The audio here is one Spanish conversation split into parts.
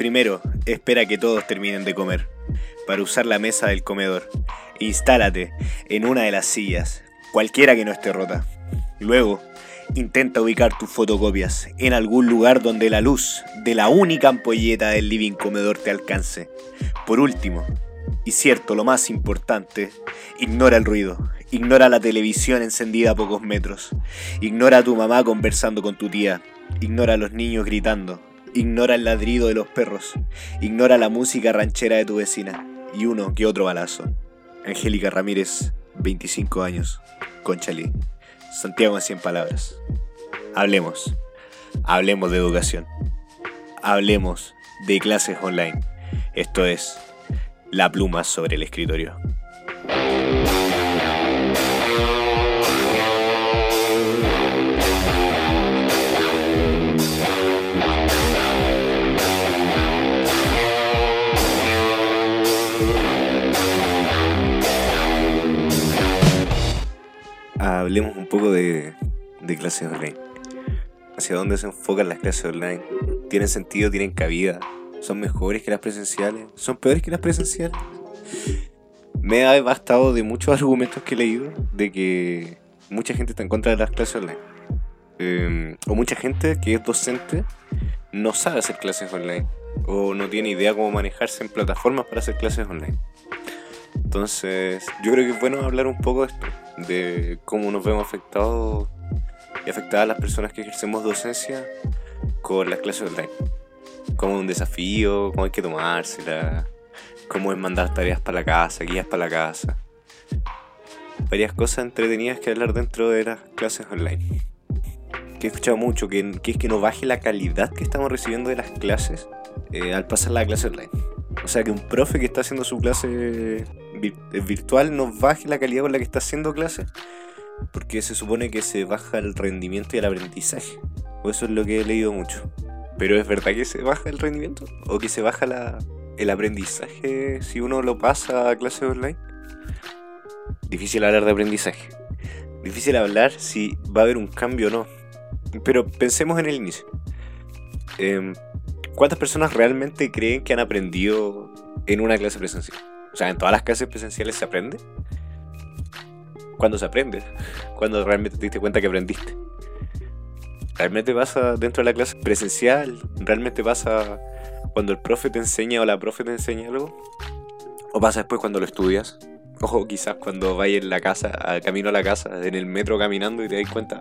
Primero, espera que todos terminen de comer, para usar la mesa del comedor. Instálate en una de las sillas, cualquiera que no esté rota. Luego, intenta ubicar tus fotocopias en algún lugar donde la luz de la única ampolleta del living comedor te alcance. Por último, y cierto, lo más importante, ignora el ruido, ignora la televisión encendida a pocos metros, ignora a tu mamá conversando con tu tía, ignora a los niños gritando, ignora el ladrido de los perros, ignora la música ranchera de tu vecina y uno que otro balazo. Angélica Ramírez, 25 años, Conchalí. Santiago en 100 palabras. Hablemos. Hablemos de educación. Hablemos de clases online. Esto es La pluma sobre el escritorio. Hablemos un poco de, clases online. ¿Hacia dónde se enfocan las clases online? ¿Tienen sentido? ¿Tienen cabida? ¿Son mejores que las presenciales? ¿Son peores que las presenciales? Me ha bastado de muchos argumentos que he leído de que mucha gente está en contra de las clases online. Em, o mucha gente que es docente no sabe hacer clases online. O no tiene idea cómo manejarse en plataformas para hacer clases online. Entonces, yo creo que es bueno hablar un poco de esto, de cómo nos vemos afectados y afectadas las personas que ejercemos docencia con las clases online. Como un desafío, cómo hay que tomársela, cómo es mandar tareas para la casa, guías para la casa. Varias cosas entretenidas que hablar dentro de las clases online. Que he escuchado mucho, que, es que no baje la calidad que estamos recibiendo de las clases eh, al pasar la clase online. O sea, que un profe que está haciendo su clase virtual no baje la calidad con la que está haciendo clase, porque se supone que se baja el rendimiento y el aprendizaje. O eso es lo que he leído mucho. Pero ¿es verdad que se baja el rendimiento? ¿O que se baja la, el aprendizaje si uno lo pasa a clase online? Difícil hablar de aprendizaje. Difícil hablar si va a haber un cambio o no. Pero pensemos en el inicio. Em, ¿Cuántas personas realmente creen que han aprendido en una clase presencial? O sea, en todas las clases presenciales se aprende. ¿Cuándo se aprende? ¿Cuándo realmente te diste cuenta que aprendiste? ¿Realmente pasa dentro de la clase presencial? ¿Realmente pasa cuando el profe te enseña o la profe te enseña algo? ¿O pasa después cuando lo estudias? O quizás cuando vayas en la casa, al camino a la casa, en el metro caminando y te das cuenta.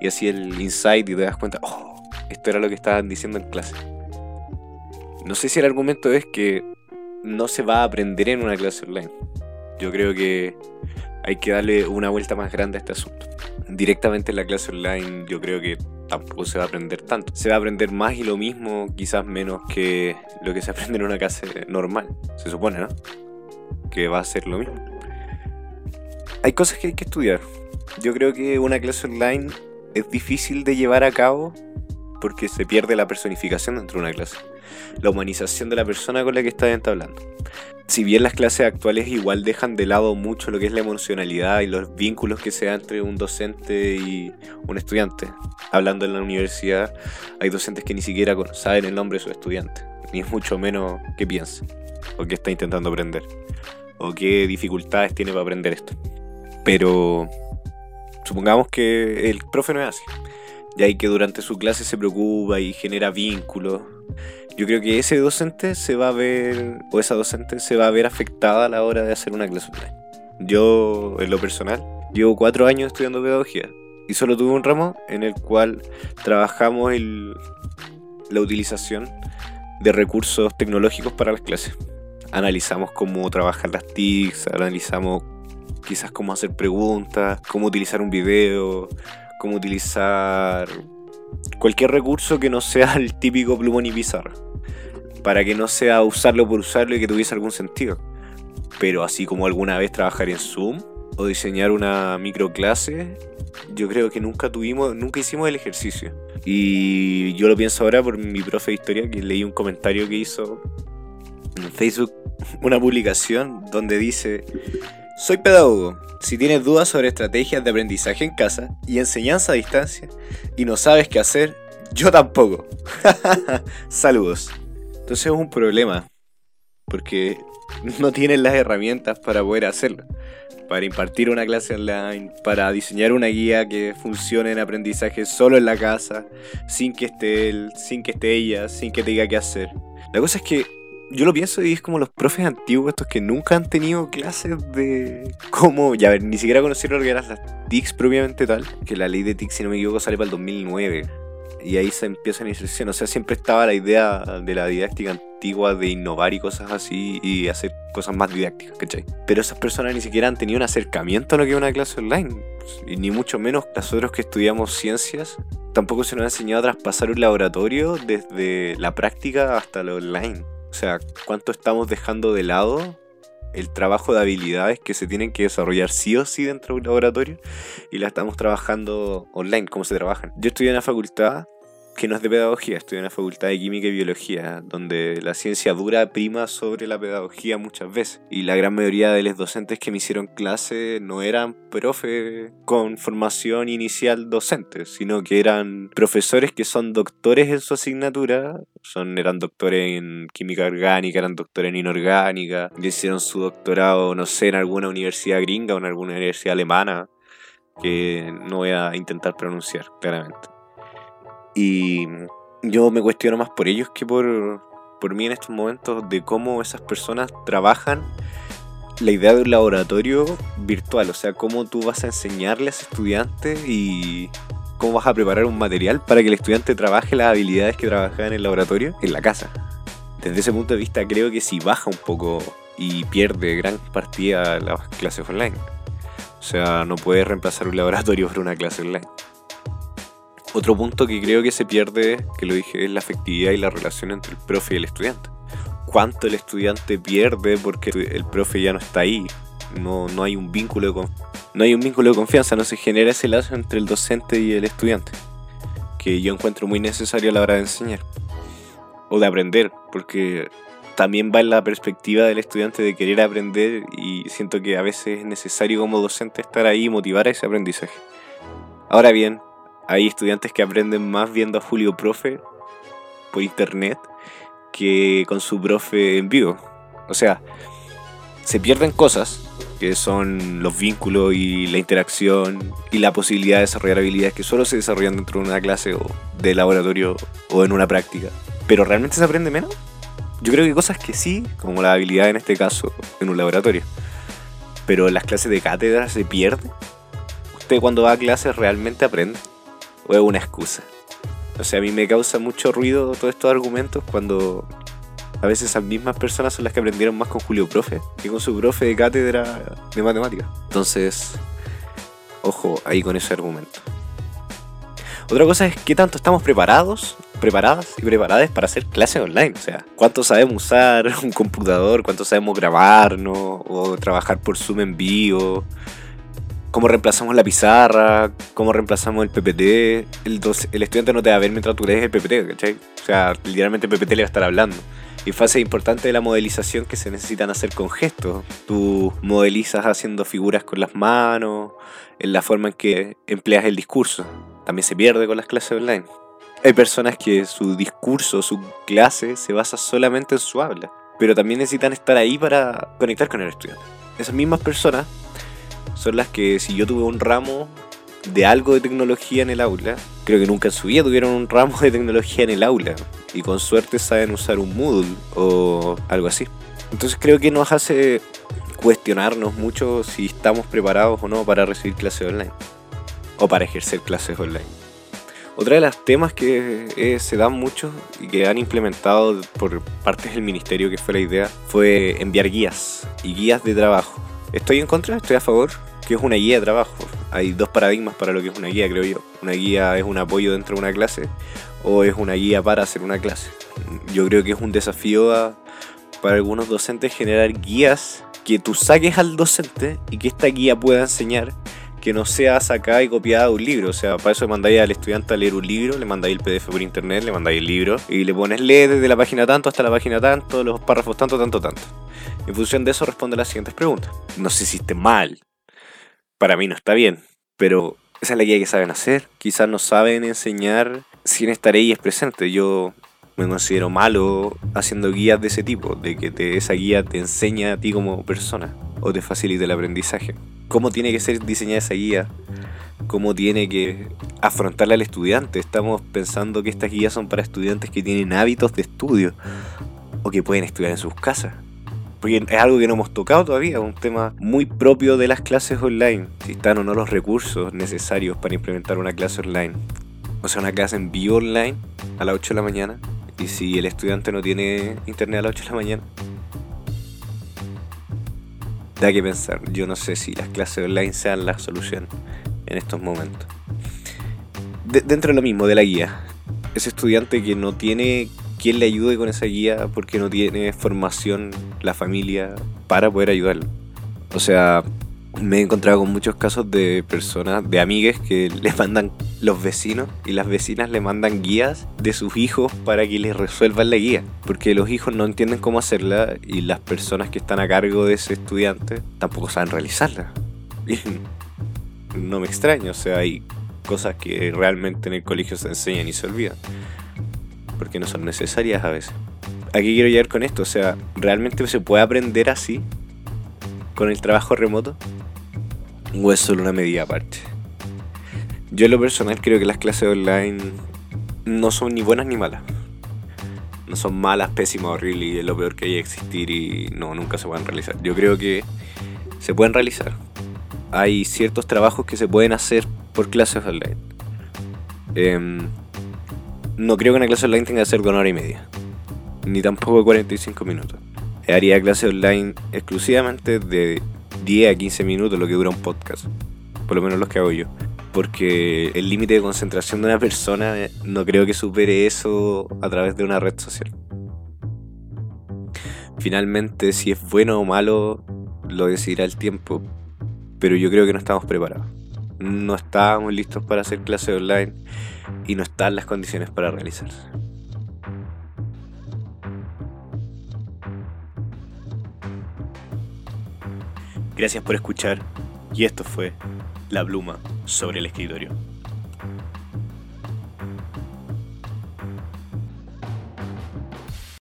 Y así el insight y te das cuenta, oh, esto era lo que estaban diciendo en clase. No sé si el argumento es que no se va a aprender en una clase online. Yo creo que hay que darle una vuelta más grande a este asunto. Directamente en la clase online yo creo que tampoco se va a aprender tanto. Se va a aprender más y lo mismo, quizás menos que lo que se aprende en una clase normal. Se supone, ¿no? Que va a ser lo mismo. Hay cosas que hay que estudiar. Yo creo que una clase online es difícil de llevar a cabo porque se pierde la personificación dentro de una clase la humanización de la persona con la que estás entablando. Si bien las clases actuales igual dejan de lado mucho lo que es la emocionalidad y los vínculos que se dan entre un docente y un estudiante. Hablando en la universidad, hay docentes que ni siquiera saben el nombre de su estudiante, ni mucho menos qué piensa, o qué está intentando aprender, o qué dificultades tiene para aprender esto. Pero supongamos que el profe no es así, y hay que durante su clase se preocupa y genera vínculos yo creo que ese docente se va a ver, o esa docente se va a ver afectada a la hora de hacer una clase online. Yo, en lo personal, llevo cuatro años estudiando pedagogía y solo tuve un ramo en el cual trabajamos el, la utilización de recursos tecnológicos para las clases. Analizamos cómo trabajar las TICs, analizamos quizás cómo hacer preguntas, cómo utilizar un video, cómo utilizar cualquier recurso que no sea el típico plumón y pizarra para que no sea usarlo por usarlo y que tuviese algún sentido. Pero así como alguna vez trabajar en Zoom o diseñar una microclase, yo creo que nunca tuvimos, nunca hicimos el ejercicio. Y yo lo pienso ahora por mi profe de historia que leí un comentario que hizo en Facebook, una publicación donde dice, soy pedagogo. Si tienes dudas sobre estrategias de aprendizaje en casa y enseñanza a distancia y no sabes qué hacer, yo tampoco. Saludos. Entonces es un problema, porque no tienen las herramientas para poder hacerlo. Para impartir una clase online, para diseñar una guía que funcione en aprendizaje solo en la casa, sin que esté él, sin que esté ella, sin que te diga qué hacer. La cosa es que yo lo pienso y es como los profes antiguos, estos que nunca han tenido clases de cómo, ya ver, ni siquiera conocieron lo que eran las TICs propiamente tal, que la ley de TICs, si no me equivoco, sale para el 2009. Y ahí se empieza la inserción. O sea, siempre estaba la idea de la didáctica antigua de innovar y cosas así y hacer cosas más didácticas, ¿cachai? Pero esas personas ni siquiera han tenido un acercamiento a lo que es una clase online. Y ni mucho menos nosotros que estudiamos ciencias, tampoco se nos ha enseñado a traspasar un laboratorio desde la práctica hasta lo online. O sea, ¿cuánto estamos dejando de lado el trabajo de habilidades que se tienen que desarrollar sí o sí dentro de un laboratorio y la estamos trabajando online, cómo se trabajan? Yo estudié en la facultad que no es de pedagogía, estoy en la facultad de química y biología, donde la ciencia dura prima sobre la pedagogía muchas veces. Y la gran mayoría de los docentes que me hicieron clase no eran profe con formación inicial docente, sino que eran profesores que son doctores en su asignatura, son, eran doctores en química orgánica, eran doctores en inorgánica, hicieron su doctorado, no sé, en alguna universidad gringa o en alguna universidad alemana, que no voy a intentar pronunciar claramente. Y yo me cuestiono más por ellos que por, por mí en estos momentos de cómo esas personas trabajan la idea de un laboratorio virtual, o sea, cómo tú vas a enseñarle a ese estudiante y cómo vas a preparar un material para que el estudiante trabaje las habilidades que trabajaba en el laboratorio en la casa. Desde ese punto de vista creo que si baja un poco y pierde gran partida las clases online. O sea, no puedes reemplazar un laboratorio por una clase online. Otro punto que creo que se pierde, que lo dije, es la afectividad y la relación entre el profe y el estudiante. ¿Cuánto el estudiante pierde porque el profe ya no está ahí? No, no, hay un vínculo de no hay un vínculo de confianza, no se genera ese lazo entre el docente y el estudiante, que yo encuentro muy necesario a la hora de enseñar o de aprender, porque también va en la perspectiva del estudiante de querer aprender y siento que a veces es necesario como docente estar ahí y motivar a ese aprendizaje. Ahora bien, hay estudiantes que aprenden más viendo a Julio Profe por internet que con su profe en vivo. O sea, se pierden cosas que son los vínculos y la interacción y la posibilidad de desarrollar habilidades que solo se desarrollan dentro de una clase o de laboratorio o en una práctica. Pero realmente se aprende menos. Yo creo que cosas que sí, como la habilidad en este caso en un laboratorio. Pero las clases de cátedra se pierde. Usted cuando va a clases realmente aprende o es una excusa. O sea, a mí me causa mucho ruido todos estos argumentos cuando a veces esas mismas personas son las que aprendieron más con Julio Profe que con su profe de cátedra de matemáticas. Entonces, ojo ahí con ese argumento. Otra cosa es qué tanto estamos preparados, preparadas y preparadas para hacer clases online. O sea, cuánto sabemos usar un computador, cuánto sabemos grabarnos o trabajar por Zoom en vivo cómo reemplazamos la pizarra, cómo reemplazamos el PPT. El, el estudiante no te va a ver mientras tú lees el PPT, ¿cachai? O sea, literalmente el PPT le va a estar hablando. Y fase importante de la modelización que se necesitan hacer con gestos. Tú modelizas haciendo figuras con las manos, en la forma en que empleas el discurso. También se pierde con las clases online. Hay personas que su discurso, su clase se basa solamente en su habla, pero también necesitan estar ahí para conectar con el estudiante. Esas mismas personas son las que si yo tuve un ramo de algo de tecnología en el aula, creo que nunca en su vida tuvieron un ramo de tecnología en el aula y con suerte saben usar un Moodle o algo así. Entonces creo que nos hace cuestionarnos mucho si estamos preparados o no para recibir clases online o para ejercer clases online. Otra de las temas que eh, se dan mucho y que han implementado por parte del ministerio, que fue la idea, fue enviar guías y guías de trabajo. ¿Estoy en contra? ¿Estoy a favor? Que es una guía de trabajo. Hay dos paradigmas para lo que es una guía, creo yo. Una guía es un apoyo dentro de una clase o es una guía para hacer una clase. Yo creo que es un desafío para algunos docentes generar guías que tú saques al docente y que esta guía pueda enseñar que no sea sacada y copiada de un libro. O sea, para eso mandáis al estudiante a leer un libro, le mandáis el PDF por internet, le mandáis el libro y le pones leer desde la página tanto hasta la página tanto, los párrafos tanto, tanto, tanto. En función de eso responde las siguientes preguntas. No se hiciste mal, para mí no está bien, pero esa es la guía que saben hacer. Quizás no saben enseñar sin estar ahí es presente. Yo me considero malo haciendo guías de ese tipo, de que esa guía te enseña a ti como persona o te facilite el aprendizaje. ¿Cómo tiene que ser diseñada esa guía? ¿Cómo tiene que afrontarla al estudiante? Estamos pensando que estas guías son para estudiantes que tienen hábitos de estudio o que pueden estudiar en sus casas. Porque es algo que no hemos tocado todavía, un tema muy propio de las clases online. Si están o no los recursos necesarios para implementar una clase online. O sea, una clase en vivo online a las 8 de la mañana y si el estudiante no tiene internet a las 8 de la mañana, da que pensar. Yo no sé si las clases online sean la solución en estos momentos. dentro de lo mismo, de la guía. Ese estudiante que no tiene quien le ayude con esa guía porque no tiene formación la familia para poder ayudarlo. O sea, me he encontrado con muchos casos de personas, de amigues que les mandan los vecinos y las vecinas le mandan guías de sus hijos para que les resuelvan la guía. Porque los hijos no entienden cómo hacerla y las personas que están a cargo de ese estudiante tampoco saben realizarla. No me extraño, o sea, hay cosas que realmente en el colegio se enseñan y se olvidan. Porque no son necesarias a veces. Aquí quiero llegar con esto, o sea, ¿realmente se puede aprender así? Con el trabajo remoto o es solo una medida aparte. Yo en lo personal creo que las clases online no son ni buenas ni malas. No son malas, pésimas, horribles y es lo peor que hay que existir y no, nunca se pueden realizar. Yo creo que se pueden realizar. Hay ciertos trabajos que se pueden hacer por clases online. Em, no creo que una clase online tenga que ser de una hora y media. Ni tampoco de 45 minutos. Haría clase online exclusivamente de 10 a 15 minutos lo que dura un podcast. Por lo menos los que hago yo. Porque el límite de concentración de una persona eh, no creo que supere eso a través de una red social. Finalmente, si es bueno o malo, lo decidirá el tiempo. Pero yo creo que no estamos preparados. No estábamos listos para hacer clases online y no están las condiciones para realizarse. Gracias por escuchar y esto fue La Pluma sobre el escritorio.